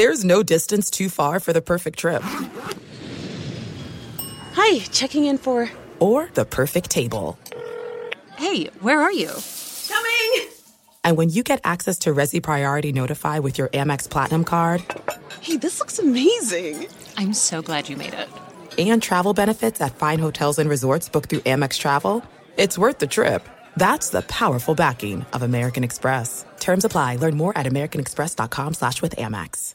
There's no distance too far for the perfect trip. Hi, checking in for. Or the perfect table. Hey, where are you? Coming! And when you get access to Resi Priority Notify with your Amex Platinum card. Hey, this looks amazing! I'm so glad you made it. And travel benefits at fine hotels and resorts booked through Amex Travel. It's worth the trip. That's the powerful backing of American Express. Terms apply. Learn more at americanexpress.com slash with Amex.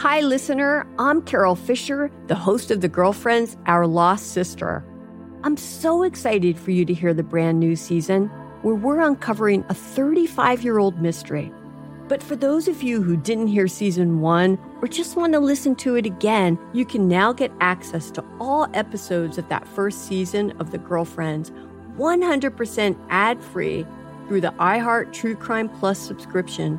Hi, listener. I'm Carol Fisher, the host of The Girlfriends, Our Lost Sister. I'm so excited for you to hear the brand new season where we're uncovering a 35 year old mystery. But for those of you who didn't hear season one or just want to listen to it again, you can now get access to all episodes of that first season of The Girlfriends 100% ad free through the iHeart True Crime Plus subscription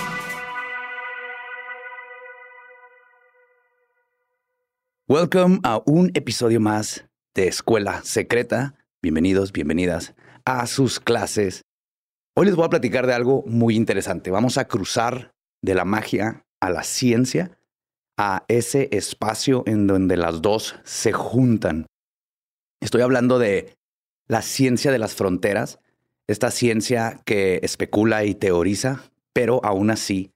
Welcome a un episodio más de Escuela Secreta. Bienvenidos, bienvenidas a sus clases. Hoy les voy a platicar de algo muy interesante. Vamos a cruzar de la magia a la ciencia, a ese espacio en donde las dos se juntan. Estoy hablando de la ciencia de las fronteras, esta ciencia que especula y teoriza, pero aún así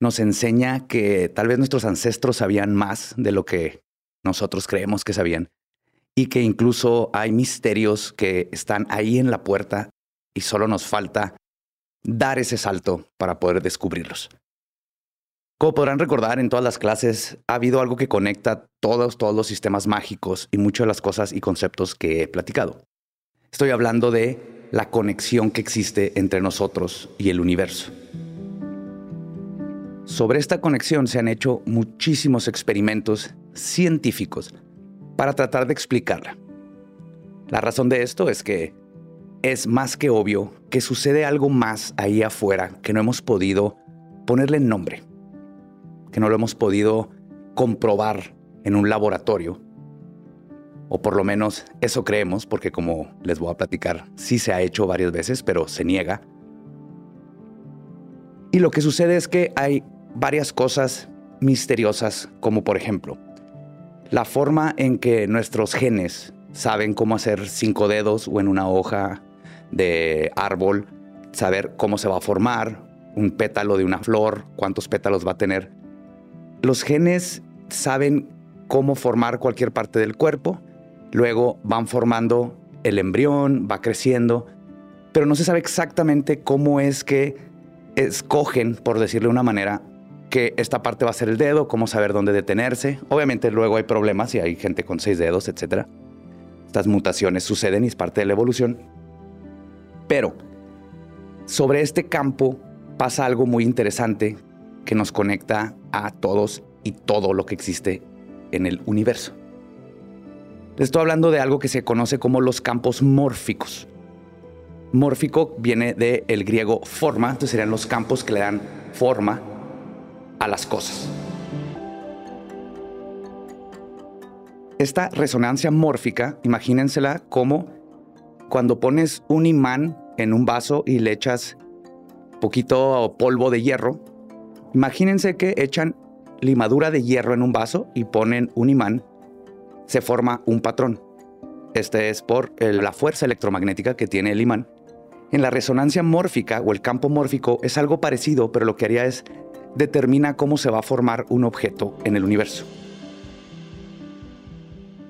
nos enseña que tal vez nuestros ancestros sabían más de lo que nosotros creemos que sabían y que incluso hay misterios que están ahí en la puerta y solo nos falta dar ese salto para poder descubrirlos. Como podrán recordar, en todas las clases ha habido algo que conecta todos, todos los sistemas mágicos y muchas de las cosas y conceptos que he platicado. Estoy hablando de la conexión que existe entre nosotros y el universo. Sobre esta conexión se han hecho muchísimos experimentos científicos para tratar de explicarla. La razón de esto es que es más que obvio que sucede algo más ahí afuera que no hemos podido ponerle nombre, que no lo hemos podido comprobar en un laboratorio, o por lo menos eso creemos, porque como les voy a platicar, sí se ha hecho varias veces, pero se niega. Y lo que sucede es que hay varias cosas misteriosas, como por ejemplo, la forma en que nuestros genes saben cómo hacer cinco dedos o en una hoja de árbol, saber cómo se va a formar un pétalo de una flor, cuántos pétalos va a tener. Los genes saben cómo formar cualquier parte del cuerpo, luego van formando el embrión, va creciendo, pero no se sabe exactamente cómo es que escogen, por decirlo de una manera, que esta parte va a ser el dedo, cómo saber dónde detenerse. Obviamente luego hay problemas y hay gente con seis dedos, etc. Estas mutaciones suceden y es parte de la evolución. Pero sobre este campo pasa algo muy interesante que nos conecta a todos y todo lo que existe en el universo. Estoy hablando de algo que se conoce como los campos mórficos. Mórfico viene del griego forma, entonces serían los campos que le dan forma a las cosas. Esta resonancia mórfica, imagínensela como cuando pones un imán en un vaso y le echas poquito polvo de hierro. Imagínense que echan limadura de hierro en un vaso y ponen un imán. Se forma un patrón. Este es por la fuerza electromagnética que tiene el imán. En la resonancia mórfica o el campo mórfico es algo parecido, pero lo que haría es determina cómo se va a formar un objeto en el universo.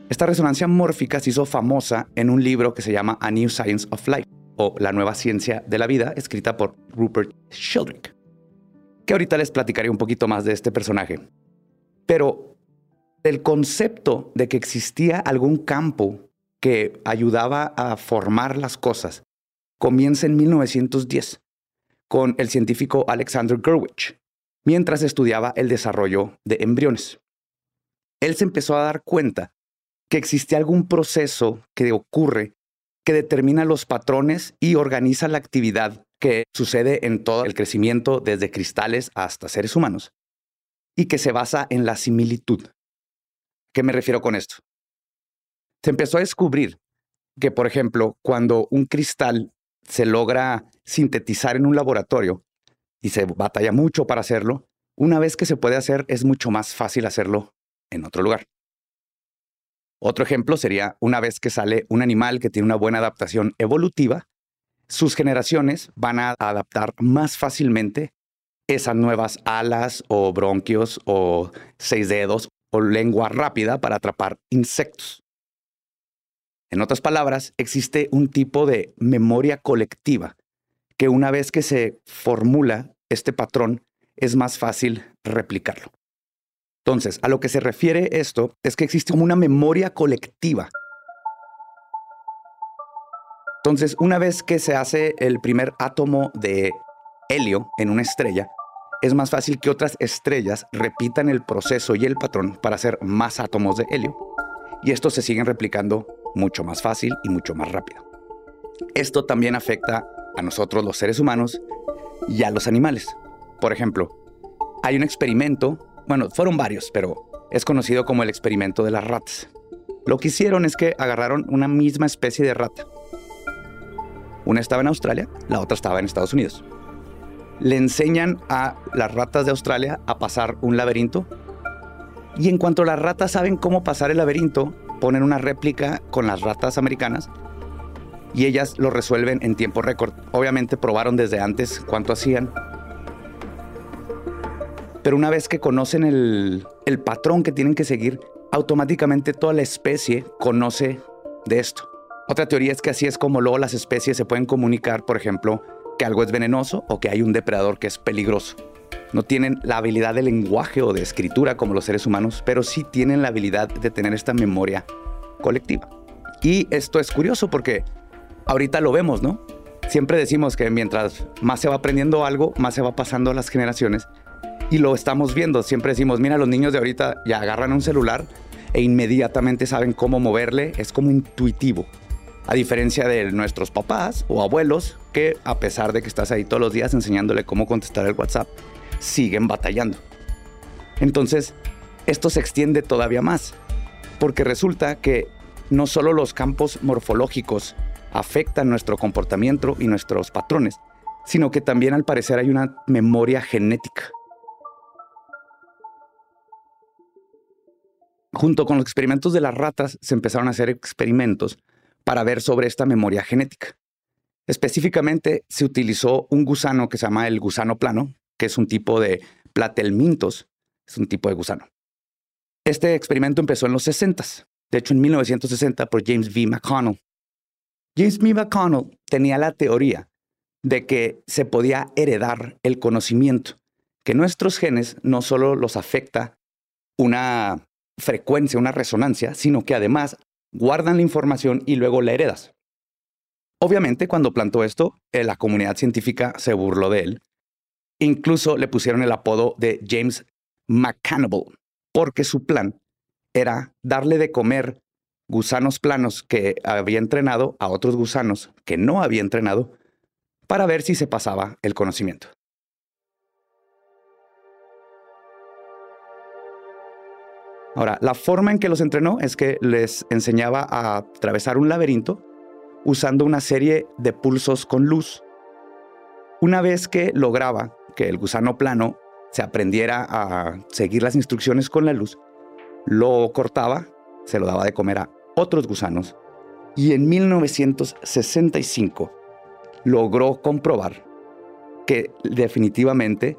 Esta resonancia mórfica se hizo famosa en un libro que se llama A New Science of Life o La nueva ciencia de la vida, escrita por Rupert Sheldrake, que ahorita les platicaré un poquito más de este personaje. Pero el concepto de que existía algún campo que ayudaba a formar las cosas comienza en 1910 con el científico Alexander Gurwitch, mientras estudiaba el desarrollo de embriones. Él se empezó a dar cuenta que existe algún proceso que ocurre que determina los patrones y organiza la actividad que sucede en todo el crecimiento desde cristales hasta seres humanos y que se basa en la similitud. ¿Qué me refiero con esto? Se empezó a descubrir que, por ejemplo, cuando un cristal se logra sintetizar en un laboratorio y se batalla mucho para hacerlo, una vez que se puede hacer es mucho más fácil hacerlo en otro lugar. Otro ejemplo sería una vez que sale un animal que tiene una buena adaptación evolutiva, sus generaciones van a adaptar más fácilmente esas nuevas alas o bronquios o seis dedos o lengua rápida para atrapar insectos. En otras palabras, existe un tipo de memoria colectiva que una vez que se formula este patrón es más fácil replicarlo. Entonces, a lo que se refiere esto es que existe como una memoria colectiva. Entonces, una vez que se hace el primer átomo de helio en una estrella, es más fácil que otras estrellas repitan el proceso y el patrón para hacer más átomos de helio. Y estos se siguen replicando mucho más fácil y mucho más rápido. Esto también afecta a nosotros los seres humanos y a los animales. Por ejemplo, hay un experimento bueno, fueron varios, pero es conocido como el experimento de las ratas. Lo que hicieron es que agarraron una misma especie de rata. Una estaba en Australia, la otra estaba en Estados Unidos. Le enseñan a las ratas de Australia a pasar un laberinto y en cuanto las ratas saben cómo pasar el laberinto, ponen una réplica con las ratas americanas y ellas lo resuelven en tiempo récord. Obviamente probaron desde antes cuánto hacían pero una vez que conocen el, patrón que tienen que seguir, automáticamente toda la especie conoce de esto. Otra teoría es que así es como luego las especies se pueden comunicar, por ejemplo, que algo es venenoso o que hay un depredador que es peligroso. No tienen la habilidad de lenguaje o de escritura como los seres humanos, pero sí tienen la habilidad de tener esta memoria colectiva. Y esto es curioso porque ahorita lo vemos, ¿no? Siempre decimos que mientras más se va aprendiendo algo, más se va pasando a las generaciones y lo estamos viendo. Siempre decimos, mira, los niños de ahorita ya agarran un celular e inmediatamente saben cómo moverle, es como intuitivo. A diferencia de nuestros papás o abuelos, que a pesar de que estás ahí todos los días enseñándole cómo contestar el WhatsApp, siguen batallando. Entonces, esto se extiende todavía más, porque resulta que no solo los campos morfológicos afectan nuestro comportamiento y nuestros patrones, sino que también al parecer hay una memoria genética. Junto con los experimentos de las ratas, se empezaron a hacer experimentos para ver sobre esta memoria genética. Específicamente, se utilizó un gusano que se llama el gusano plano, que es un tipo de platelmintos, es un tipo de gusano. Este experimento empezó en los 60, de hecho en 1960 por James V. McConnell. James V. McConnell tenía la teoría de que se podía heredar el conocimiento, que nuestros genes no solo los afecta una frecuencia, una resonancia, sino que además guardan la información y luego la heredas. Obviamente, cuando plantó esto, eh, la comunidad científica se burló de él. Incluso le pusieron el apodo de James McCannibal, porque su plan era darle de comer gusanos planos que había entrenado a otros gusanos que no había entrenado para ver si se pasaba el conocimiento. Ahora, la forma en que los entrenó es que les enseñaba a atravesar un laberinto usando una serie de pulsos con luz. Una vez que lograba que el gusano plano se aprendiera a seguir las instrucciones con la luz, lo cortaba, se lo daba de comer a otros gusanos y en 1965 logró comprobar que definitivamente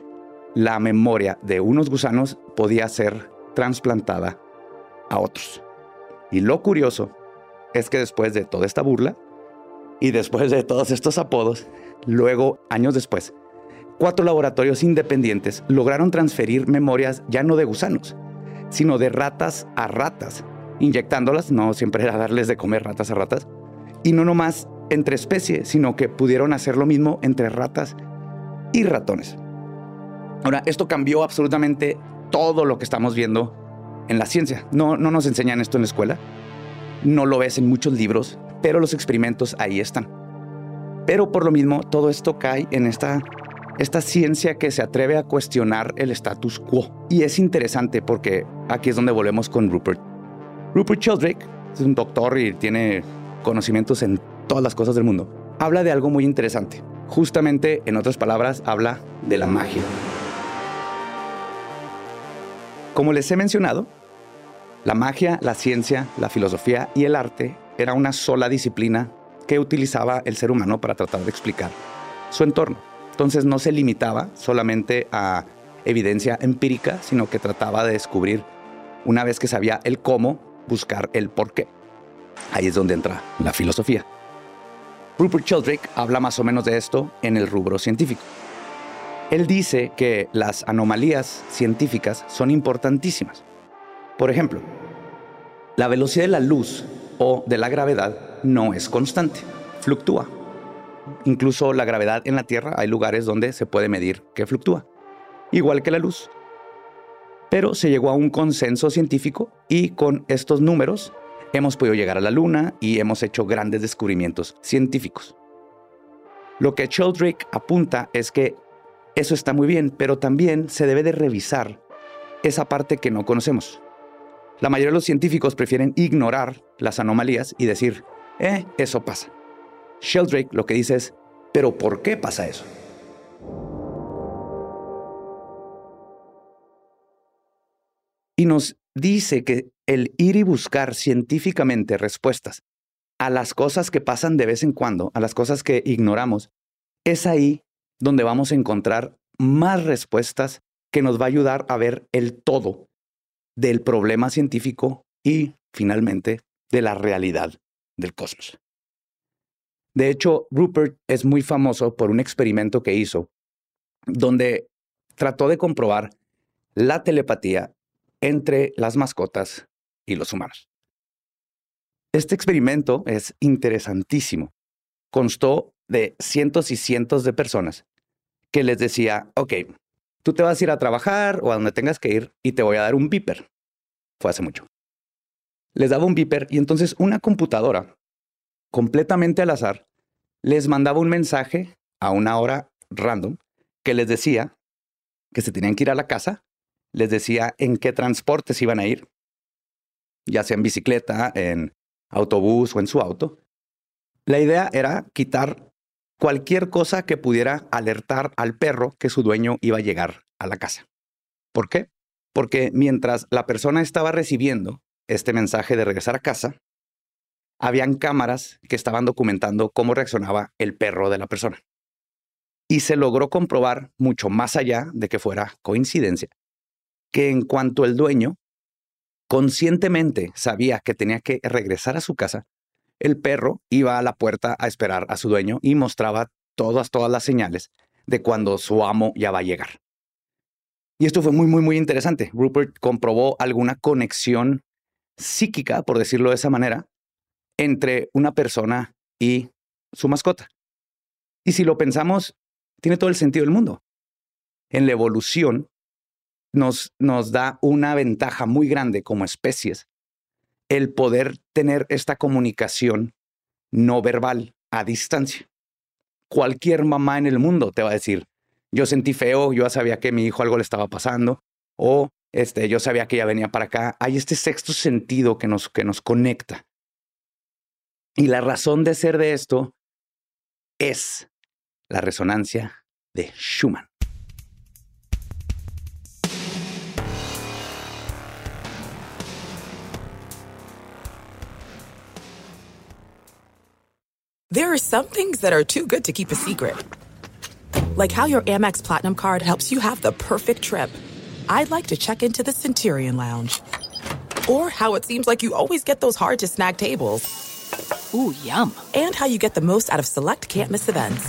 la memoria de unos gusanos podía ser trasplantada a otros. Y lo curioso es que después de toda esta burla y después de todos estos apodos, luego, años después, cuatro laboratorios independientes lograron transferir memorias ya no de gusanos, sino de ratas a ratas, inyectándolas, no siempre era darles de comer ratas a ratas, y no nomás entre especies, sino que pudieron hacer lo mismo entre ratas y ratones. Ahora, esto cambió absolutamente todo lo que estamos viendo en la ciencia. No, no nos enseñan esto en la escuela, no lo ves en muchos libros, pero los experimentos ahí están. Pero por lo mismo, todo esto cae en esta, esta ciencia que se atreve a cuestionar el status quo. Y es interesante porque aquí es donde volvemos con Rupert. Rupert Sheldrake es un doctor y tiene conocimientos en todas las cosas del mundo. Habla de algo muy interesante. Justamente, en otras palabras, habla de la magia. Como les he mencionado, la magia, la ciencia, la filosofía y el arte era una sola disciplina que utilizaba el ser humano para tratar de explicar su entorno. Entonces no se limitaba solamente a evidencia empírica, sino que trataba de descubrir, una vez que sabía el cómo, buscar el por qué. Ahí es donde entra la filosofía. Rupert Sheldrake habla más o menos de esto en el rubro científico. Él dice que las anomalías científicas son importantísimas. Por ejemplo, la velocidad de la luz o de la gravedad no es constante, fluctúa. Incluso la gravedad en la Tierra hay lugares donde se puede medir que fluctúa, igual que la luz. Pero se llegó a un consenso científico y con estos números hemos podido llegar a la Luna y hemos hecho grandes descubrimientos científicos. Lo que Sheldrake apunta es que eso está muy bien, pero también se debe de revisar esa parte que no conocemos. La mayoría de los científicos prefieren ignorar las anomalías y decir, eh, eso pasa. Sheldrake lo que dice es, pero ¿por qué pasa eso? Y nos dice que el ir y buscar científicamente respuestas a las cosas que pasan de vez en cuando, a las cosas que ignoramos, es ahí donde vamos a encontrar más respuestas que nos va a ayudar a ver el todo del problema científico y, finalmente, de la realidad del cosmos. De hecho, Rupert es muy famoso por un experimento que hizo donde trató de comprobar la telepatía entre las mascotas y los humanos. Este experimento es interesantísimo. Constó de cientos y cientos de personas que les decía, ok, tú te vas a ir a trabajar o a donde tengas que ir y te voy a dar un beeper. Fue hace mucho. Les daba un beeper y entonces una computadora, completamente al azar, les mandaba un mensaje a una hora random que les decía que se tenían que ir a la casa, les decía en qué transportes iban a ir, ya sea en bicicleta, en autobús o en su auto. La idea era quitar cualquier cosa que pudiera alertar al perro que su dueño iba a llegar a la casa. ¿Por qué? Porque mientras la persona estaba recibiendo este mensaje de regresar a casa, habían cámaras que estaban documentando cómo reaccionaba el perro de la persona. Y se logró comprobar, mucho más allá de que fuera coincidencia, que en cuanto el dueño conscientemente sabía que tenía que regresar a su casa, el perro iba a la puerta a esperar a su dueño y mostraba todas, todas las señales de cuando su amo ya va a llegar. Y esto fue muy, muy, muy interesante. Rupert comprobó alguna conexión psíquica, por decirlo de esa manera, entre una persona y su mascota. Y si lo pensamos, tiene todo el sentido del mundo. En la evolución nos, nos da una ventaja muy grande como especies el poder tener esta comunicación no verbal a distancia. Cualquier mamá en el mundo te va a decir, yo sentí feo, yo sabía que mi hijo algo le estaba pasando, o Este, yo sabía que ella venía para acá. Hay este sexto sentido que nos, que nos conecta. Y la razón de ser de esto es la resonancia de Schumann. There are some things that are too good to keep a secret. Like how your Amex Platinum card helps you have the perfect trip. I'd like to check into the Centurion Lounge. Or how it seems like you always get those hard to snag tables. Ooh, yum. And how you get the most out of select can't miss events.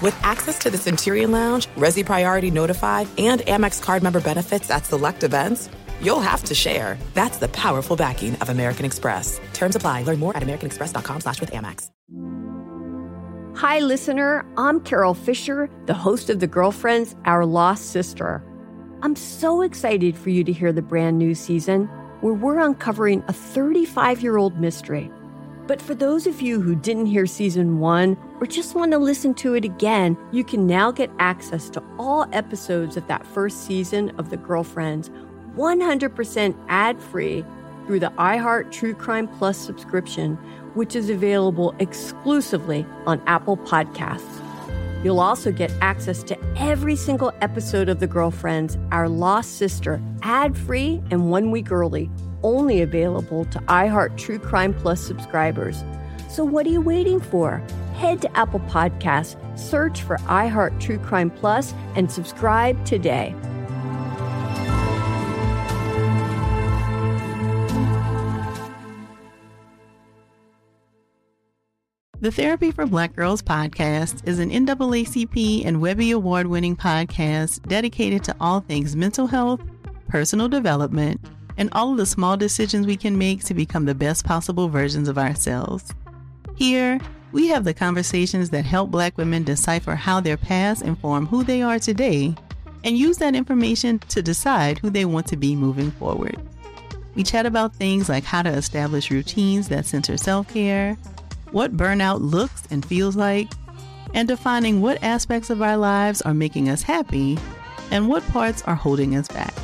With access to the Centurion Lounge, Resi Priority Notify, and Amex card member benefits at select events, you'll have to share. That's the powerful backing of American Express. Terms apply. Learn more at americanexpress.com slash with Amex. Hi, listener. I'm Carol Fisher, the host of The Girlfriends, Our Lost Sister. I'm so excited for you to hear the brand new season where we're uncovering a 35 year old mystery. But for those of you who didn't hear season one or just want to listen to it again, you can now get access to all episodes of that first season of The Girlfriends 100% ad free through the iHeart True Crime Plus subscription, which is available exclusively on Apple Podcasts. You'll also get access to every single episode of The Girlfriends, Our Lost Sister, ad free and one week early, only available to iHeart True Crime Plus subscribers. So what are you waiting for? Head to Apple Podcasts, search for iHeart True Crime Plus, and subscribe today. The Therapy for Black Girls podcast is an NAACP and Webby Award winning podcast dedicated to all things mental health, personal development, and all of the small decisions we can make to become the best possible versions of ourselves. Here, we have the conversations that help Black women decipher how their past inform who they are today and use that information to decide who they want to be moving forward. We chat about things like how to establish routines that center self care what burnout looks and feels like, and defining what aspects of our lives are making us happy and what parts are holding us back.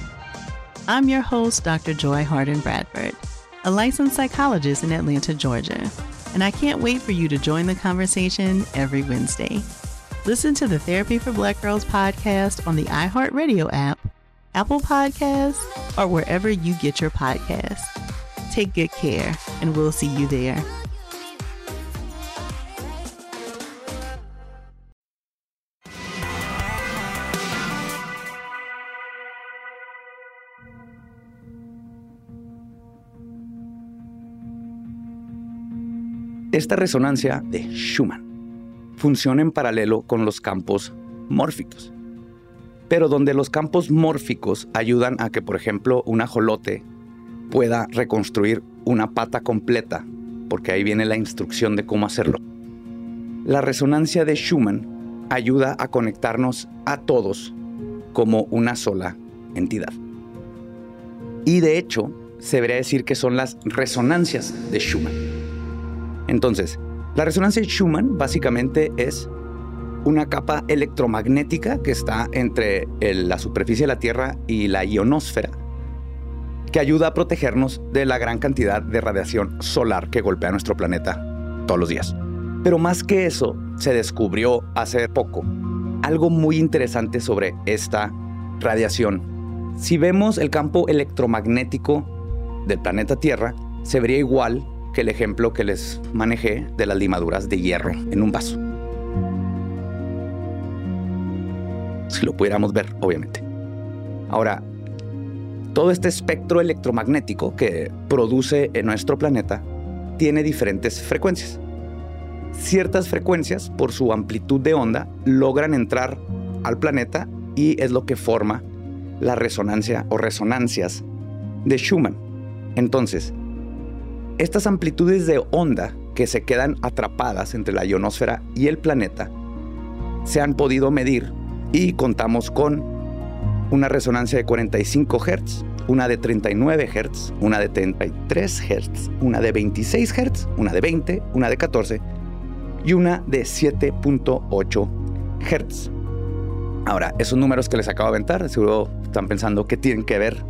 I'm your host, Dr. Joy Harden Bradford, a licensed psychologist in Atlanta, Georgia, and I can't wait for you to join the conversation every Wednesday. Listen to the Therapy for Black Girls podcast on the iHeartRadio app, Apple Podcasts, or wherever you get your podcasts. Take good care, and we'll see you there. Esta resonancia de Schumann funciona en paralelo con los campos mórficos, pero donde los campos mórficos ayudan a que, por ejemplo, un ajolote pueda reconstruir una pata completa, porque ahí viene la instrucción de cómo hacerlo. La resonancia de Schumann ayuda a conectarnos a todos como una sola entidad. Y de hecho, se debería decir que son las resonancias de Schumann. Entonces, la resonancia de Schumann básicamente es una capa electromagnética que está entre la superficie de la Tierra y la ionosfera, que ayuda a protegernos de la gran cantidad de radiación solar que golpea nuestro planeta todos los días. Pero más que eso, se descubrió hace poco algo muy interesante sobre esta radiación. Si vemos el campo electromagnético del planeta Tierra, se vería igual el ejemplo que les manejé de las limaduras de hierro en un vaso. Si lo pudiéramos ver, obviamente. Ahora, todo este espectro electromagnético que produce en nuestro planeta tiene diferentes frecuencias. Ciertas frecuencias, por su amplitud de onda, logran entrar al planeta y es lo que forma la resonancia o resonancias de Schumann. Entonces, estas amplitudes de onda que se quedan atrapadas entre la ionosfera y el planeta se han podido medir y contamos con una resonancia de 45 Hz, una de 39 Hz, una de 33 Hz, una de 26 Hz, una de 20, una de 14 y una de 7.8 Hz. Ahora, esos números que les acabo de aventar, seguro están pensando que tienen que ver.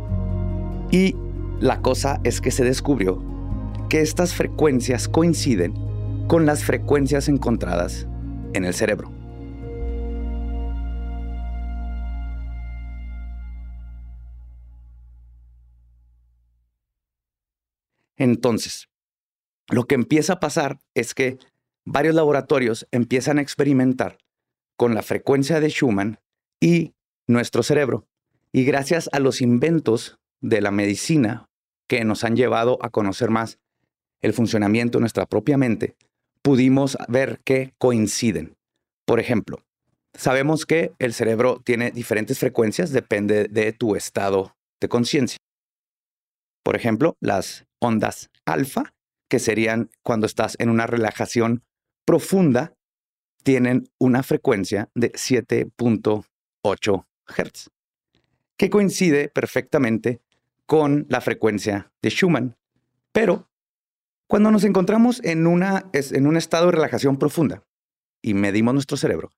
Y la cosa es que se descubrió que estas frecuencias coinciden con las frecuencias encontradas en el cerebro. Entonces, lo que empieza a pasar es que varios laboratorios empiezan a experimentar con la frecuencia de Schumann y nuestro cerebro. Y gracias a los inventos de la medicina que nos han llevado a conocer más el funcionamiento de nuestra propia mente, pudimos ver que coinciden. Por ejemplo, sabemos que el cerebro tiene diferentes frecuencias, depende de tu estado de conciencia. Por ejemplo, las ondas alfa, que serían cuando estás en una relajación profunda, tienen una frecuencia de 7.8 Hz, que coincide perfectamente con la frecuencia de Schumann. Pero cuando nos encontramos en, una, en un estado de relajación profunda y medimos nuestro cerebro,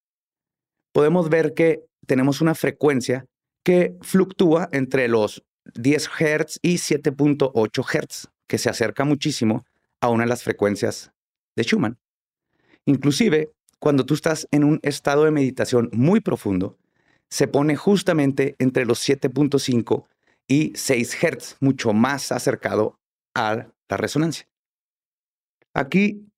podemos ver que tenemos una frecuencia que fluctúa entre los 10 Hz y 7.8 Hz, que se acerca muchísimo a una de las frecuencias de Schumann. Inclusive, cuando tú estás en un estado de meditación muy profundo, se pone justamente entre los 7.5 y 6 Hz, mucho más acercado a la resonancia. Aquí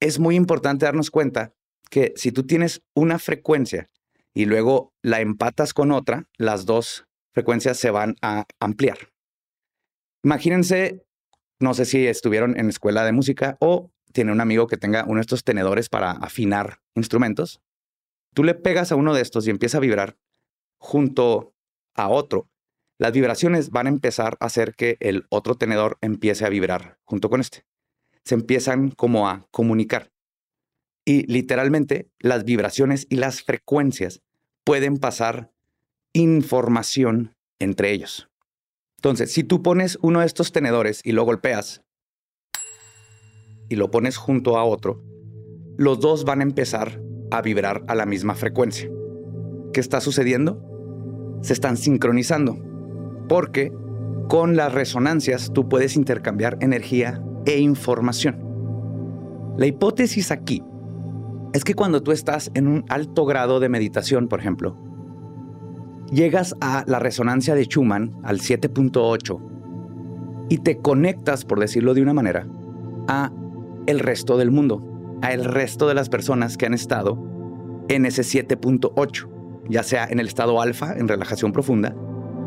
es muy importante darnos cuenta que si tú tienes una frecuencia y luego la empatas con otra, las dos frecuencias se van a ampliar. Imagínense, no sé si estuvieron en escuela de música o tiene un amigo que tenga uno de estos tenedores para afinar instrumentos. Tú le pegas a uno de estos y empieza a vibrar junto a otro las vibraciones van a empezar a hacer que el otro tenedor empiece a vibrar junto con este. Se empiezan como a comunicar. Y literalmente las vibraciones y las frecuencias pueden pasar información entre ellos. Entonces, si tú pones uno de estos tenedores y lo golpeas y lo pones junto a otro, los dos van a empezar a vibrar a la misma frecuencia. ¿Qué está sucediendo? Se están sincronizando porque con las resonancias tú puedes intercambiar energía e información. La hipótesis aquí es que cuando tú estás en un alto grado de meditación, por ejemplo, llegas a la resonancia de Schumann, al 7.8, y te conectas, por decirlo de una manera, a el resto del mundo, a el resto de las personas que han estado en ese 7.8, ya sea en el estado alfa, en relajación profunda,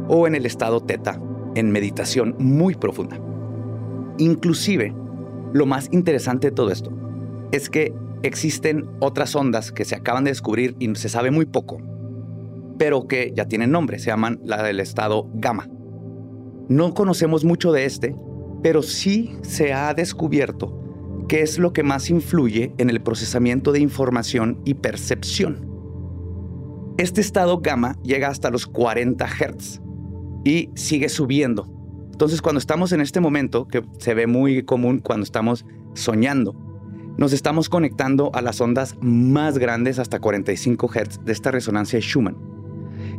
o en el estado teta, en meditación muy profunda. Inclusive, lo más interesante de todo esto es que existen otras ondas que se acaban de descubrir y se sabe muy poco, pero que ya tienen nombre, se llaman la del estado gamma. No conocemos mucho de este, pero sí se ha descubierto qué es lo que más influye en el procesamiento de información y percepción. Este estado gamma llega hasta los 40 Hz, y sigue subiendo. Entonces, cuando estamos en este momento, que se ve muy común cuando estamos soñando, nos estamos conectando a las ondas más grandes hasta 45 Hz de esta resonancia Schumann.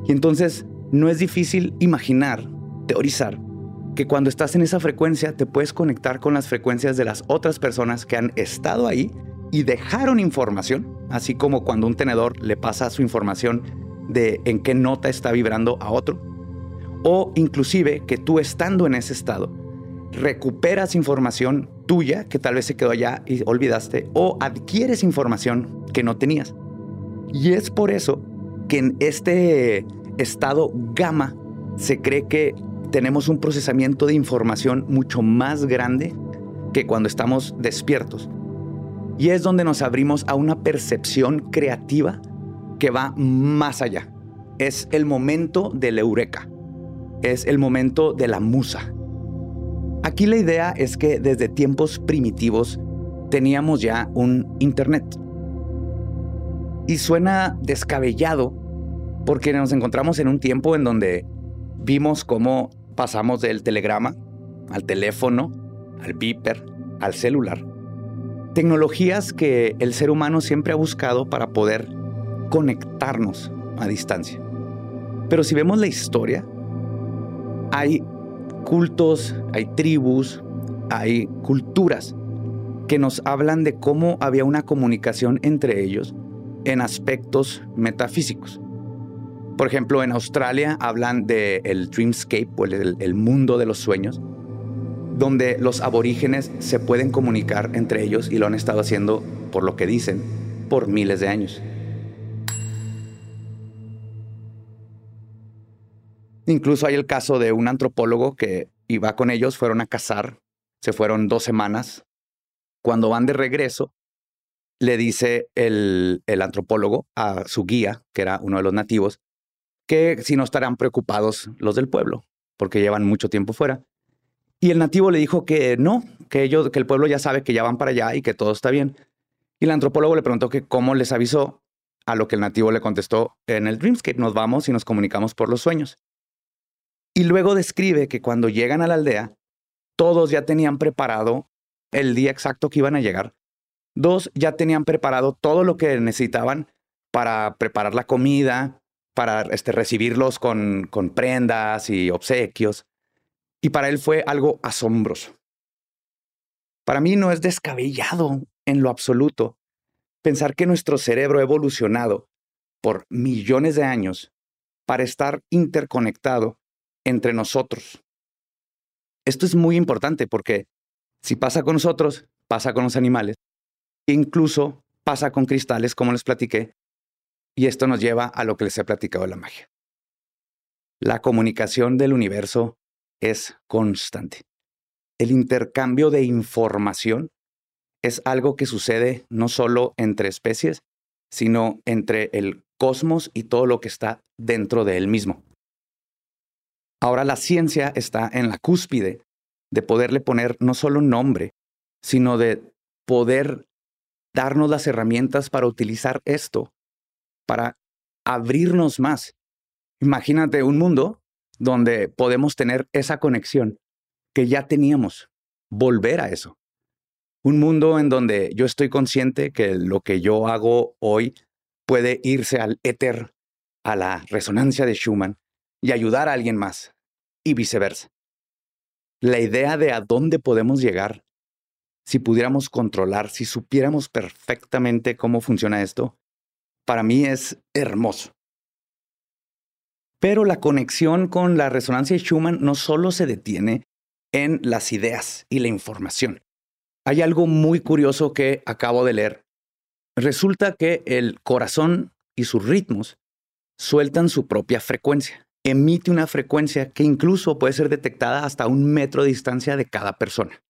Y entonces no es difícil imaginar, teorizar, que cuando estás en esa frecuencia te puedes conectar con las frecuencias de las otras personas que han estado ahí y dejaron información, así como cuando un tenedor le pasa su información de en qué nota está vibrando a otro o inclusive que tú estando en ese estado recuperas información tuya que tal vez se quedó allá y olvidaste o adquieres información que no tenías. Y es por eso que en este estado gamma se cree que tenemos un procesamiento de información mucho más grande que cuando estamos despiertos. Y es donde nos abrimos a una percepción creativa que va más allá. Es el momento del eureka es el momento de la musa. Aquí la idea es que desde tiempos primitivos teníamos ya un Internet. Y suena descabellado porque nos encontramos en un tiempo en donde vimos cómo pasamos del telegrama al teléfono, al beeper, al celular. Tecnologías que el ser humano siempre ha buscado para poder conectarnos a distancia. Pero si vemos la historia, hay cultos, hay tribus, hay culturas que nos hablan de cómo había una comunicación entre ellos en aspectos metafísicos. Por ejemplo, en Australia hablan del el dreamscape o el mundo de los sueños, donde los aborígenes se pueden comunicar entre ellos y lo han estado haciendo, por lo que dicen, por miles de años. Incluso hay el caso de un antropólogo que iba con ellos, fueron a cazar, se fueron dos semanas. Cuando van de regreso, le dice el, antropólogo a su guía, que era uno de los nativos, que si no estarán preocupados los del pueblo, porque llevan mucho tiempo fuera. Y el nativo le dijo que no, que ellos, que el pueblo ya sabe que ya van para allá y que todo está bien. Y el antropólogo le preguntó que cómo les avisó, a lo que el nativo le contestó, en el Dreamscape nos vamos y nos comunicamos por los sueños. Y luego describe que cuando llegan a la aldea, todos ya tenían preparado el día exacto que iban a llegar. Dos, ya tenían preparado todo lo que necesitaban para preparar la comida, para este, recibirlos con, con prendas y obsequios. Y para él fue algo asombroso. Para mí no es descabellado en lo absoluto pensar que nuestro cerebro ha evolucionado por millones de años para estar interconectado entre nosotros. Esto es muy importante porque si pasa con nosotros, pasa con los animales, incluso pasa con cristales, como les platiqué, y esto nos lleva a lo que les he platicado de la magia. La comunicación del universo es constante. El intercambio de información es algo que sucede no solo entre especies, sino entre el cosmos y todo lo que está dentro de él mismo. Ahora la ciencia está en la cúspide de poderle poner no solo un nombre, sino de poder darnos las herramientas para utilizar esto, para abrirnos más. Imagínate un mundo donde podemos tener esa conexión que ya teníamos, volver a eso. Un mundo en donde yo estoy consciente que lo que yo hago hoy puede irse al éter, a la resonancia de Schumann, y ayudar a alguien más, y viceversa. La idea de a dónde podemos llegar, si pudiéramos controlar, si supiéramos perfectamente cómo funciona esto, para mí es hermoso. Pero la conexión con la resonancia de Schumann no solo se detiene en las ideas y la información. Hay algo muy curioso que acabo de leer. Resulta que el corazón y sus ritmos sueltan su propia frecuencia emite una frecuencia que incluso puede ser detectada hasta un metro de distancia de cada persona.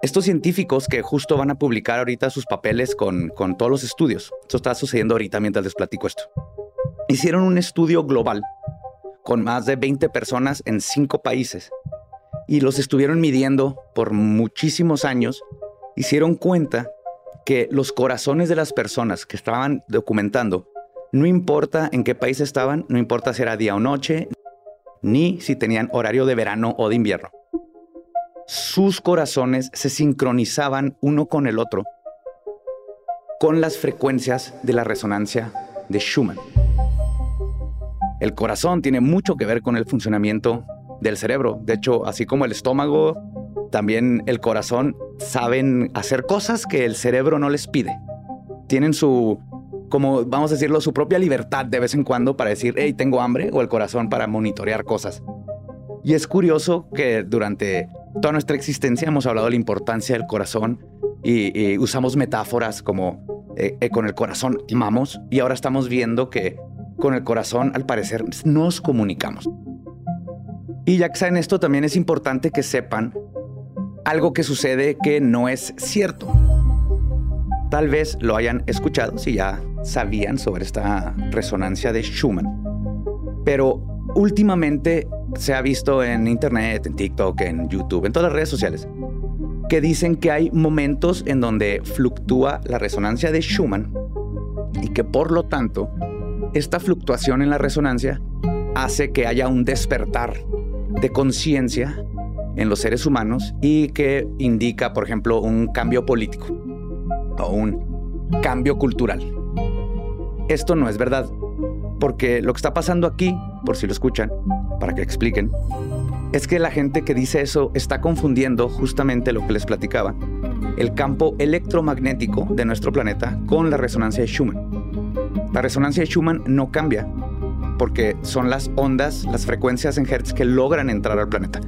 Estos científicos que justo van a publicar ahorita sus papeles con, con todos los estudios, esto está sucediendo ahorita mientras les platico esto, hicieron un estudio global con más de 20 personas en cinco países y los estuvieron midiendo por muchísimos años, hicieron cuenta que los corazones de las personas que estaban documentando no importa en qué país estaban, no importa si era día o noche, ni si tenían horario de verano o de invierno. Sus corazones se sincronizaban uno con el otro con las frecuencias de la resonancia de Schumann. El corazón tiene mucho que ver con el funcionamiento del cerebro. De hecho, así como el estómago, también el corazón saben hacer cosas que el cerebro no les pide. Tienen su como vamos a decirlo, su propia libertad de vez en cuando para decir, hey, tengo hambre, o el corazón para monitorear cosas. Y es curioso que durante toda nuestra existencia hemos hablado de la importancia del corazón y, usamos metáforas como eh, eh, con el corazón amamos y ahora estamos viendo que con el corazón al parecer nos comunicamos. Y ya que saben esto, también es importante que sepan algo que sucede que no es cierto. Tal vez lo hayan escuchado si ya sabían sobre esta resonancia de Schumann. Pero últimamente se ha visto en Internet, en TikTok, en YouTube, en todas las redes sociales, que dicen que hay momentos en donde fluctúa la resonancia de Schumann y que por lo tanto esta fluctuación en la resonancia hace que haya un despertar de conciencia en los seres humanos y que indica, por ejemplo, un cambio político o un cambio cultural. Esto no es verdad, porque lo que está pasando aquí por si lo escuchan, para que expliquen, es que la gente que dice eso está confundiendo justamente lo que les platicaba, el campo electromagnético de nuestro planeta con la resonancia de Schumann. La resonancia de Schumann no cambia, porque son las ondas, las frecuencias en Hertz que logran entrar al planeta.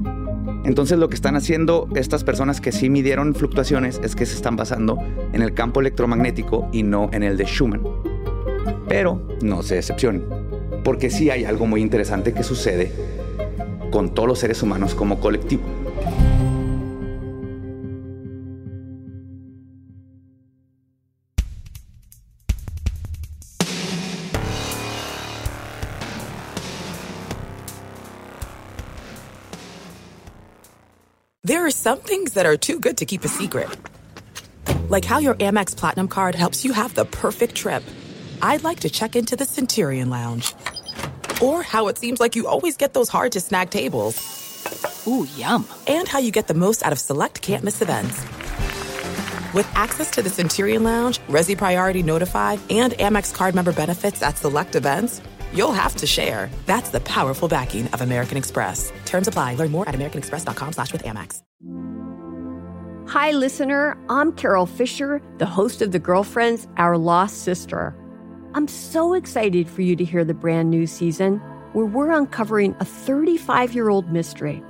Entonces lo que están haciendo estas personas que sí midieron fluctuaciones es que se están basando en el campo electromagnético y no en el de Schumann. Pero no se decepcionen, porque sí hay algo muy interesante que sucede con todos los seres humanos como colectivo. There are some things that are too good to keep a secret. Like how your Amex Platinum card helps you have the perfect trip. I'd like to check into the Centurion Lounge. Or how it seems like you always get those hard to snag tables. Ooh, yum. And how you get the most out of select can't miss events. With access to the Centurion Lounge, Resi Priority Notified, and Amex card member benefits at select events, you'll have to share. That's the powerful backing of American Express. Terms apply. Learn more at americanexpress.com slash with Amex. Hi, listener. I'm Carol Fisher, the host of The Girlfriends, Our Lost Sister. I'm so excited for you to hear the brand new season where we're uncovering a 35 year old mystery.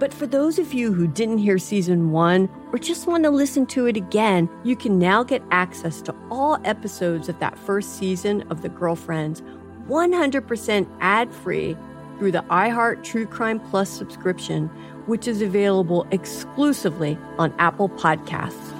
But for those of you who didn't hear season one or just want to listen to it again, you can now get access to all episodes of that first season of The Girlfriends 100% ad free through the iHeart True Crime Plus subscription, which is available exclusively on Apple Podcasts.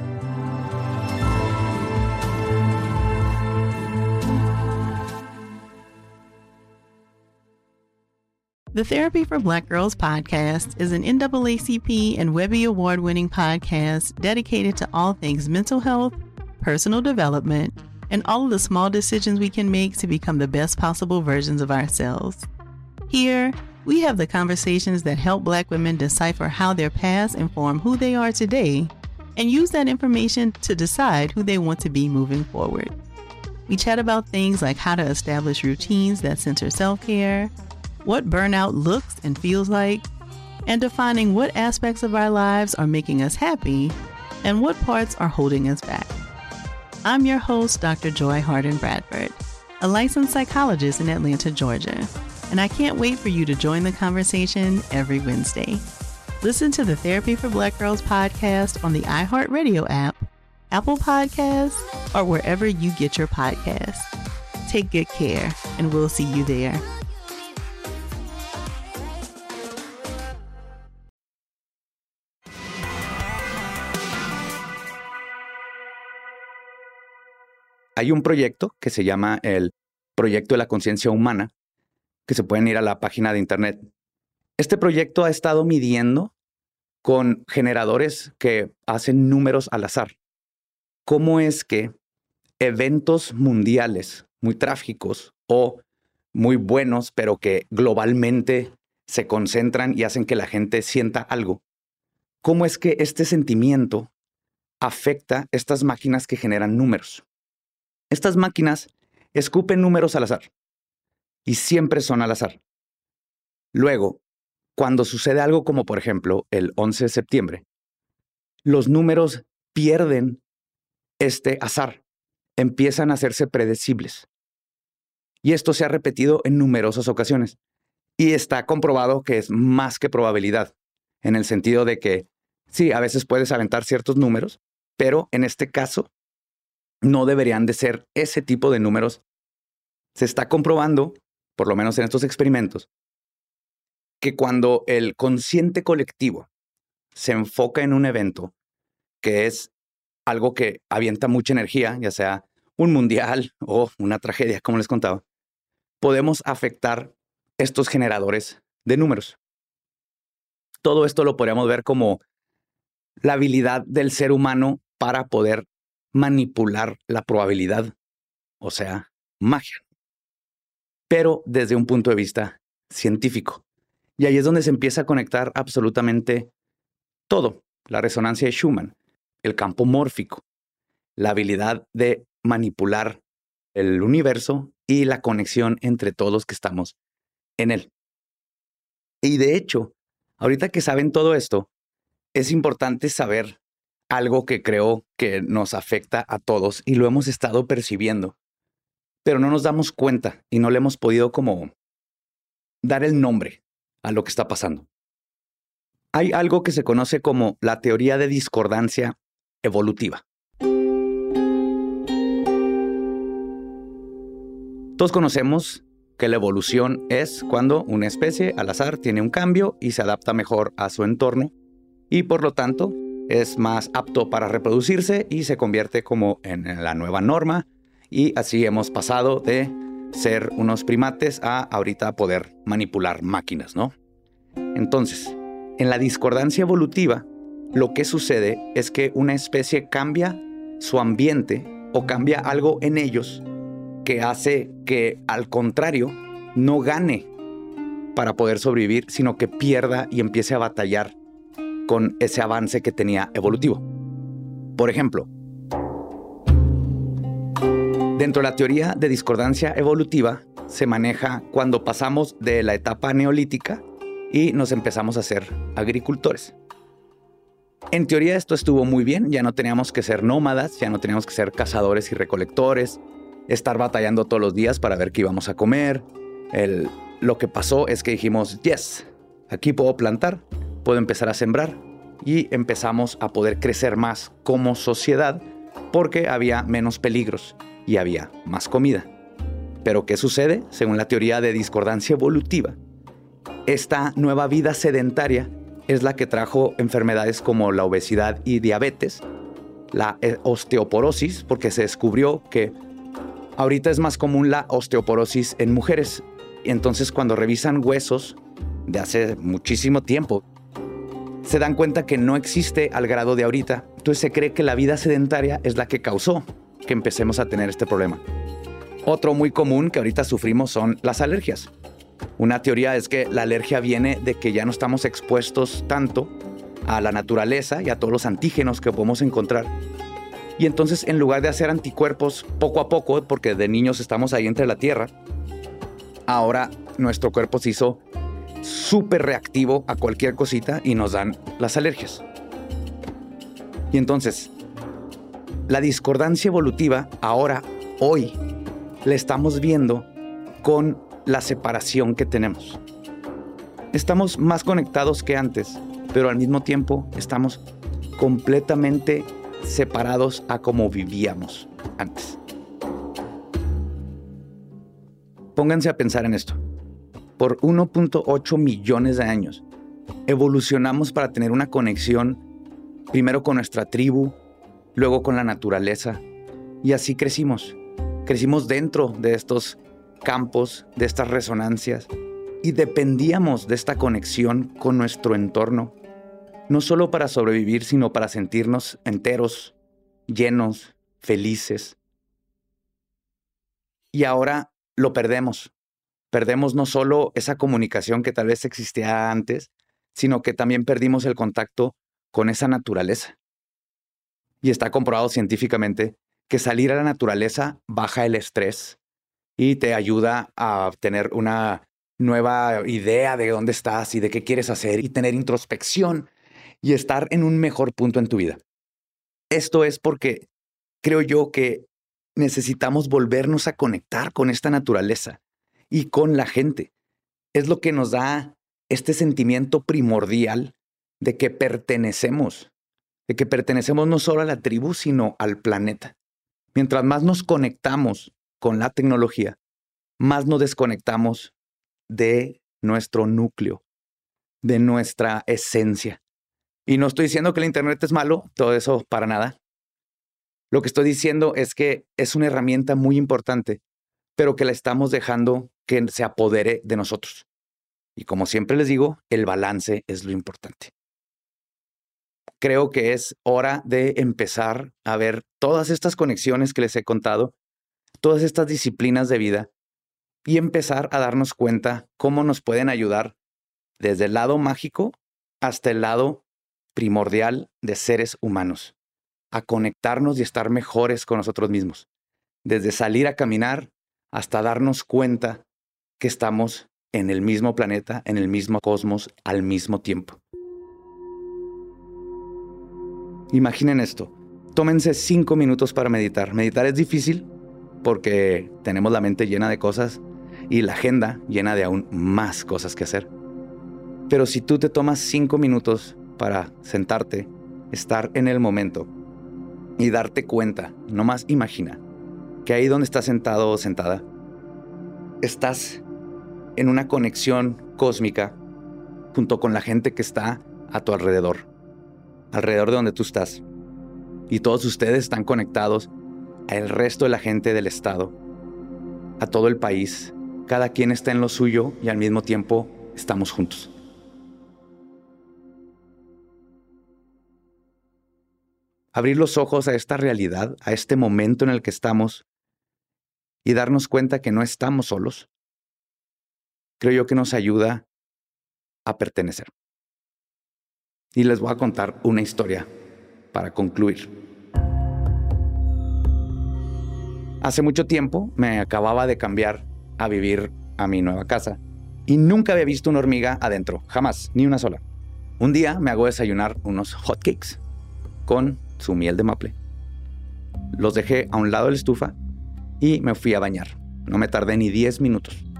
The Therapy for Black Girls podcast is an NAACP and Webby Award winning podcast dedicated to all things mental health, personal development, and all of the small decisions we can make to become the best possible versions of ourselves. Here, we have the conversations that help Black women decipher how their past inform who they are today and use that information to decide who they want to be moving forward. We chat about things like how to establish routines that center self care what burnout looks and feels like, and defining what aspects of our lives are making us happy and what parts are holding us back. I'm your host, Dr. Joy Harden Bradford, a licensed psychologist in Atlanta, Georgia, and I can't wait for you to join the conversation every Wednesday. Listen to the Therapy for Black Girls podcast on the iHeartRadio app, Apple Podcasts, or wherever you get your podcasts. Take good care, and we'll see you there. Hay un proyecto que se llama el Proyecto de la Conciencia Humana, que se pueden ir a la página de internet. Este proyecto ha estado midiendo con generadores que hacen números al azar. ¿Cómo es que eventos mundiales muy trágicos o muy buenos, pero que globalmente se concentran y hacen que la gente sienta algo, cómo es que este sentimiento afecta estas máquinas que generan números? Estas máquinas escupen números al azar y siempre son al azar. Luego, cuando sucede algo como por ejemplo el 11 de septiembre, los números pierden este azar, empiezan a hacerse predecibles. Y esto se ha repetido en numerosas ocasiones. Y está comprobado que es más que probabilidad, en el sentido de que sí, a veces puedes aventar ciertos números, pero en este caso no deberían de ser ese tipo de números. Se está comprobando, por lo menos en estos experimentos, que cuando el consciente colectivo se enfoca en un evento que es algo que avienta mucha energía, ya sea un mundial o una tragedia, como les contaba, podemos afectar estos generadores de números. Todo esto lo podríamos ver como la habilidad del ser humano para poder manipular la probabilidad o sea, magia. Pero desde un punto de vista científico. Y ahí es donde se empieza a conectar absolutamente todo. La resonancia de Schumann, el campo mórfico, la habilidad de manipular el universo y la conexión entre todos los que estamos en él. Y de hecho, ahorita que saben todo esto, es importante saber algo que creo que nos afecta a todos y lo hemos estado percibiendo, pero no nos damos cuenta y no le hemos podido como dar el nombre a lo que está pasando. Hay algo que se conoce como la teoría de discordancia evolutiva. Todos conocemos que la evolución es cuando una especie al azar tiene un cambio y se adapta mejor a su entorno y por lo tanto es más apto para reproducirse y se convierte como en la nueva norma y así hemos pasado de ser unos primates a ahorita poder manipular máquinas, ¿no? Entonces, en la discordancia evolutiva, lo que sucede es que una especie cambia su ambiente o cambia algo en ellos que hace que al contrario no gane para poder sobrevivir, sino que pierda y empiece a batallar con ese avance que tenía evolutivo. Por ejemplo, dentro de la teoría de discordancia evolutiva se maneja cuando pasamos de la etapa neolítica y nos empezamos a ser agricultores. En teoría esto estuvo muy bien, ya no teníamos que ser nómadas, ya no teníamos que ser cazadores y recolectores, estar batallando todos los días para ver qué íbamos a comer. lo que pasó es que dijimos, yes, aquí puedo plantar, puedo empezar a sembrar y empezamos a poder crecer más como sociedad porque había menos peligros y había más comida. Pero ¿qué sucede? Según la teoría de discordancia evolutiva, esta nueva vida sedentaria es la que trajo enfermedades como la obesidad y diabetes, la eh, osteoporosis, porque se descubrió que ahorita es más común la osteoporosis en mujeres. Entonces cuando revisan huesos de hace muchísimo tiempo, se dan cuenta que no existe al grado de ahorita. Entonces se cree que la vida sedentaria es la que causó que empecemos a tener este problema. Otro muy común que ahorita sufrimos son las alergias. Una teoría es que la alergia viene de que ya no estamos expuestos tanto a la naturaleza y a todos los antígenos que podemos encontrar. Y entonces en lugar de hacer anticuerpos poco a poco, porque de niños estamos ahí entre la tierra, ahora nuestro cuerpo se hizo súper reactivo a cualquier cosita y nos dan las alergias. Y entonces, la discordancia evolutiva ahora, hoy, la estamos viendo con la separación que tenemos. Estamos más conectados que antes, pero al mismo tiempo estamos completamente separados a como vivíamos antes. Pónganse a pensar en esto. Por 1.8 millones de años, evolucionamos para tener una conexión primero con nuestra tribu, luego con la naturaleza, y así crecimos. Crecimos dentro de estos campos, de estas resonancias, y dependíamos de esta conexión con nuestro entorno, no solo para sobrevivir, sino para sentirnos enteros, llenos, felices. Y ahora lo perdemos. Perdemos no solo esa comunicación que tal vez existía antes, sino que también perdimos el contacto con esa naturaleza. Y está comprobado científicamente que salir a la naturaleza baja el estrés, y te ayuda a tener una nueva idea de dónde estás y de qué quieres hacer y tener introspección y estar en un mejor punto en tu vida. Esto es porque creo yo que necesitamos volvernos a conectar con esta naturaleza y con la gente. Es lo que nos da este sentimiento primordial de que pertenecemos, de que pertenecemos no solo a la tribu, sino al planeta. Mientras más nos conectamos con la tecnología, más nos desconectamos de nuestro núcleo, de nuestra esencia. Y no estoy diciendo que el Internet es malo, todo eso para nada. Lo que estoy diciendo es que es una herramienta muy importante, pero que la estamos dejando que se apodere de nosotros. Y como siempre les digo, el balance es lo importante. Creo que es hora de empezar a ver todas estas conexiones que les he contado todas estas disciplinas de vida y empezar a darnos cuenta cómo nos pueden ayudar desde el lado mágico hasta el lado primordial de seres humanos, a conectarnos y estar mejores con nosotros mismos, desde salir a caminar hasta darnos cuenta que estamos en el mismo planeta, en el mismo cosmos, al mismo tiempo. Imaginen esto, tómense cinco minutos para meditar. Meditar es difícil porque tenemos la mente llena de cosas y la agenda llena de aún más cosas que hacer. Pero si tú te tomas cinco minutos para sentarte, estar en el momento y darte cuenta, nomás imagina que ahí donde estás sentado o sentada, estás en una conexión cósmica junto con la gente que está a tu alrededor, alrededor de donde tú estás. Y todos ustedes están conectados al resto de la gente del estado, a todo el país. Cada quien está en lo suyo y al mismo tiempo estamos juntos. abrir los ojos a esta realidad, a este momento en el que estamos y darnos cuenta que no estamos solos, creo yo que nos ayuda a pertenecer. Y les voy a contar una historia para concluir. Hace mucho tiempo me acababa de cambiar a vivir a mi nueva casa y nunca había visto una hormiga adentro, jamás, ni una sola. Un día me hago desayunar unos hotcakes con su miel de maple. Los dejé a un lado de la estufa y me fui a bañar. No me tardé ni 10 minutos.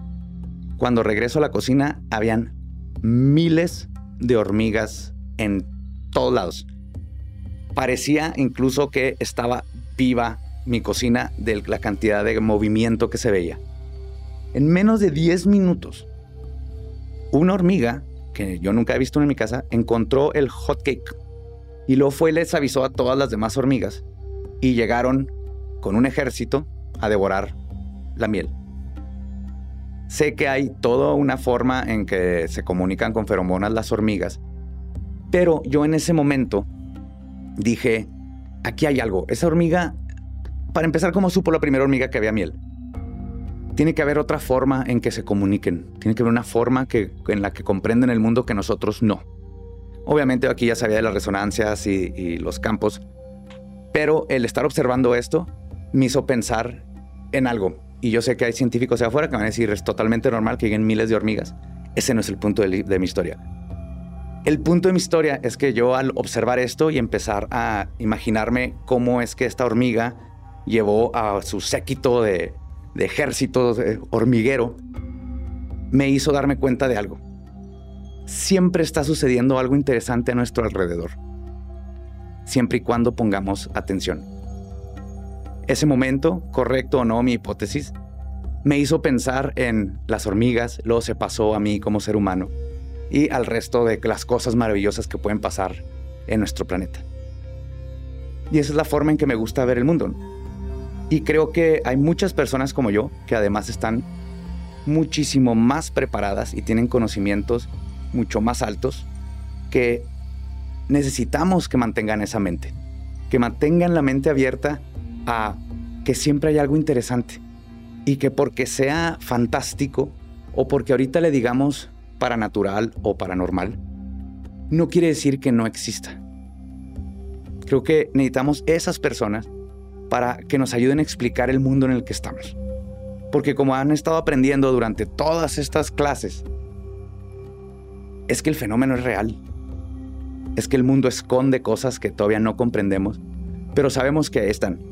Cuando regreso a la cocina, habían miles de hormigas en todos lados. Parecía incluso que estaba viva mi cocina de la cantidad de movimiento que se veía. En menos de 10 minutos, una hormiga, que yo nunca he visto en mi casa, encontró el hot cake y luego fue les avisó a todas las demás hormigas y llegaron con un ejército a devorar la miel. Sé que hay toda una forma en que se comunican con feromonas las hormigas, pero yo en ese momento dije, aquí hay algo. Esa hormiga, para empezar, ¿cómo supo la primera hormiga que había miel? Tiene que haber otra forma en que se comuniquen. Tiene que haber una forma que, en la que comprenden el mundo que nosotros no. Obviamente aquí ya sabía de las resonancias y, los campos, pero el estar observando esto me hizo pensar en algo. Y yo sé que hay científicos afuera que van a decir es totalmente normal que lleguen miles de hormigas. Ese no es el punto de, mi historia. El punto de mi historia es que yo al observar esto y empezar a imaginarme cómo es que esta hormiga llevó a su séquito de, de ejército de hormiguero, me hizo darme cuenta de algo siempre está sucediendo algo interesante a nuestro alrededor, siempre y cuando pongamos atención. Ese momento, correcto o no mi hipótesis, me hizo pensar en las hormigas, luego se pasó a mí como ser humano y al resto de las cosas maravillosas que pueden pasar en nuestro planeta. Y esa es la forma en que me gusta ver el mundo. Y creo que hay muchas personas como yo que además están muchísimo más preparadas y tienen conocimientos mucho más altos que necesitamos que mantengan esa mente, que mantengan la mente abierta a que siempre hay algo interesante y que porque sea fantástico o porque ahorita le digamos paranatural o paranormal, no quiere decir que no exista. Creo que necesitamos esas personas para que nos ayuden a explicar el mundo en el que estamos. Porque como han estado aprendiendo durante todas estas clases, es que el fenómeno es real. Es que el mundo esconde cosas que todavía no comprendemos, pero sabemos que están.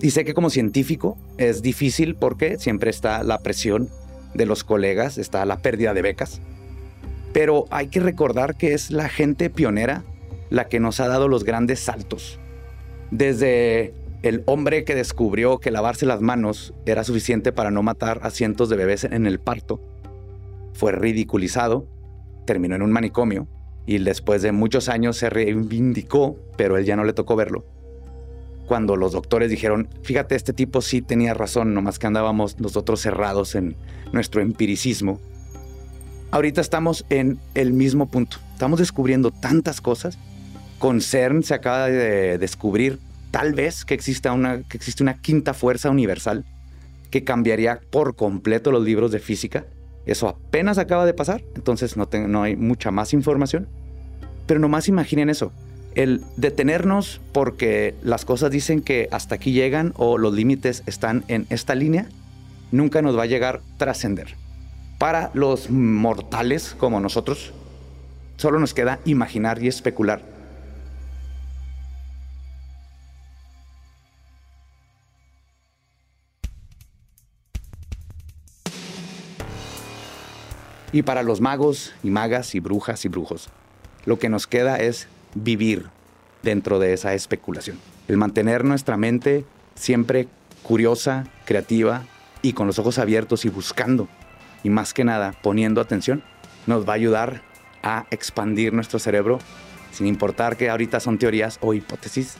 Y sé que como científico es difícil porque siempre está la presión de los colegas, está la pérdida de becas. Pero hay que recordar que es la gente pionera la que nos ha dado los grandes saltos. Desde el hombre que descubrió que lavarse las manos era suficiente para no matar a cientos de bebés en el parto, fue ridiculizado terminó en un manicomio y después de muchos años se reivindicó, pero él ya no le tocó verlo. Cuando los doctores dijeron, fíjate, este tipo sí tenía razón, nomás que andábamos nosotros cerrados en nuestro empiricismo. Ahorita estamos en el mismo punto. Estamos descubriendo tantas cosas. Con CERN se acaba de descubrir tal vez que exista una, que existe una quinta fuerza universal. que cambiaría por completo los libros de física. Eso apenas acaba de pasar, entonces no, no hay mucha más información. Pero nomás imaginen eso, el detenernos porque las cosas dicen que hasta aquí llegan o los límites están en esta línea, nunca nos va a llegar trascender. Para los mortales como nosotros, solo nos queda imaginar y especular. Y para los magos y magas y brujas y brujos, lo que nos queda es vivir dentro de esa especulación. El mantener nuestra mente siempre curiosa, creativa y con los ojos abiertos y buscando. Y más que nada, poniendo atención, nos va a ayudar a expandir nuestro cerebro, sin importar que ahorita son teorías o hipótesis.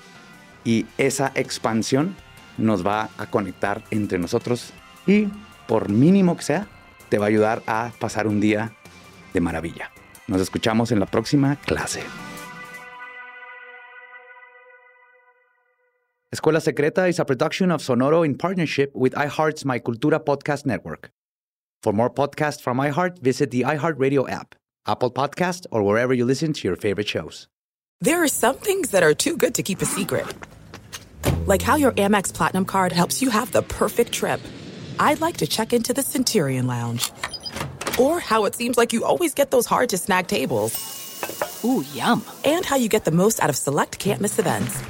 Y esa expansión nos va a conectar entre nosotros y, por mínimo que sea, te va a ayudar a pasar un día de maravilla. Nos escuchamos en la próxima clase. Escuela Secreta is a production of Sonoro in partnership with iHeart's My Cultura podcast network. For more podcasts from iHeart, visit the iHeartRadio app, Apple Podcast, or wherever you listen to your favorite shows. There are some things that are too good to keep a secret. Like how your Amex Platinum card helps you have the perfect trip. I'd like to check into the Centurion Lounge. Or how it seems like you always get those hard to snag tables. Ooh, yum. And how you get the most out of select can't miss events.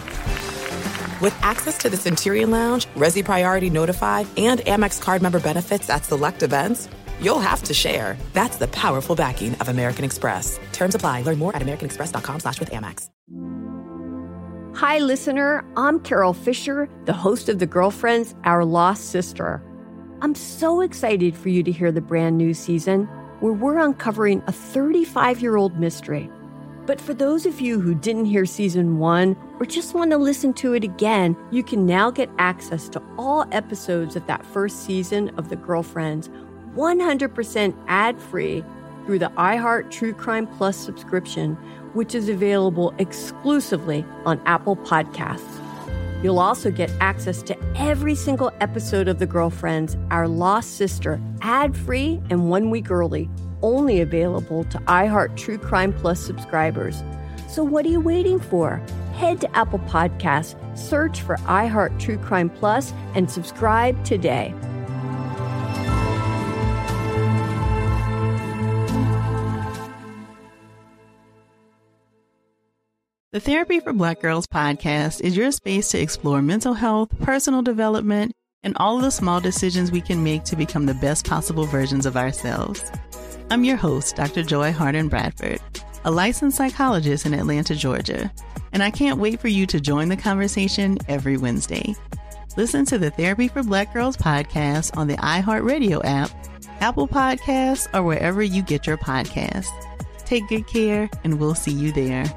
With access to the Centurion Lounge, Resi Priority Notify, and Amex card member benefits at select events, you'll have to share. That's the powerful backing of American Express. Terms apply. Learn more at americanexpress.com slash with Amex. Hi, listener. I'm Carol Fisher, the host of The Girlfriends, Our Lost Sister. I'm so excited for you to hear the brand new season where we're uncovering a 35 year old mystery. But for those of you who didn't hear season one or just want to listen to it again, you can now get access to all episodes of that first season of The Girlfriends 100% ad free through the iHeart True Crime Plus subscription, which is available exclusively on Apple Podcasts. You'll also get access to every single episode of The Girlfriends, Our Lost Sister, ad free and one week early only available to iHeart True Crime Plus subscribers. So what are you waiting for? Head to Apple Podcasts, search for iHeart True Crime Plus, and subscribe today. The Therapy for Black Girls podcast is your space to explore mental health, personal development, and all the small decisions we can make to become the best possible versions of ourselves. I'm your host, Dr. Joy Harden Bradford, a licensed psychologist in Atlanta, Georgia, and I can't wait for you to join the conversation every Wednesday. Listen to the Therapy for Black Girls podcast on the iHeartRadio app, Apple Podcasts, or wherever you get your podcasts. Take good care, and we'll see you there.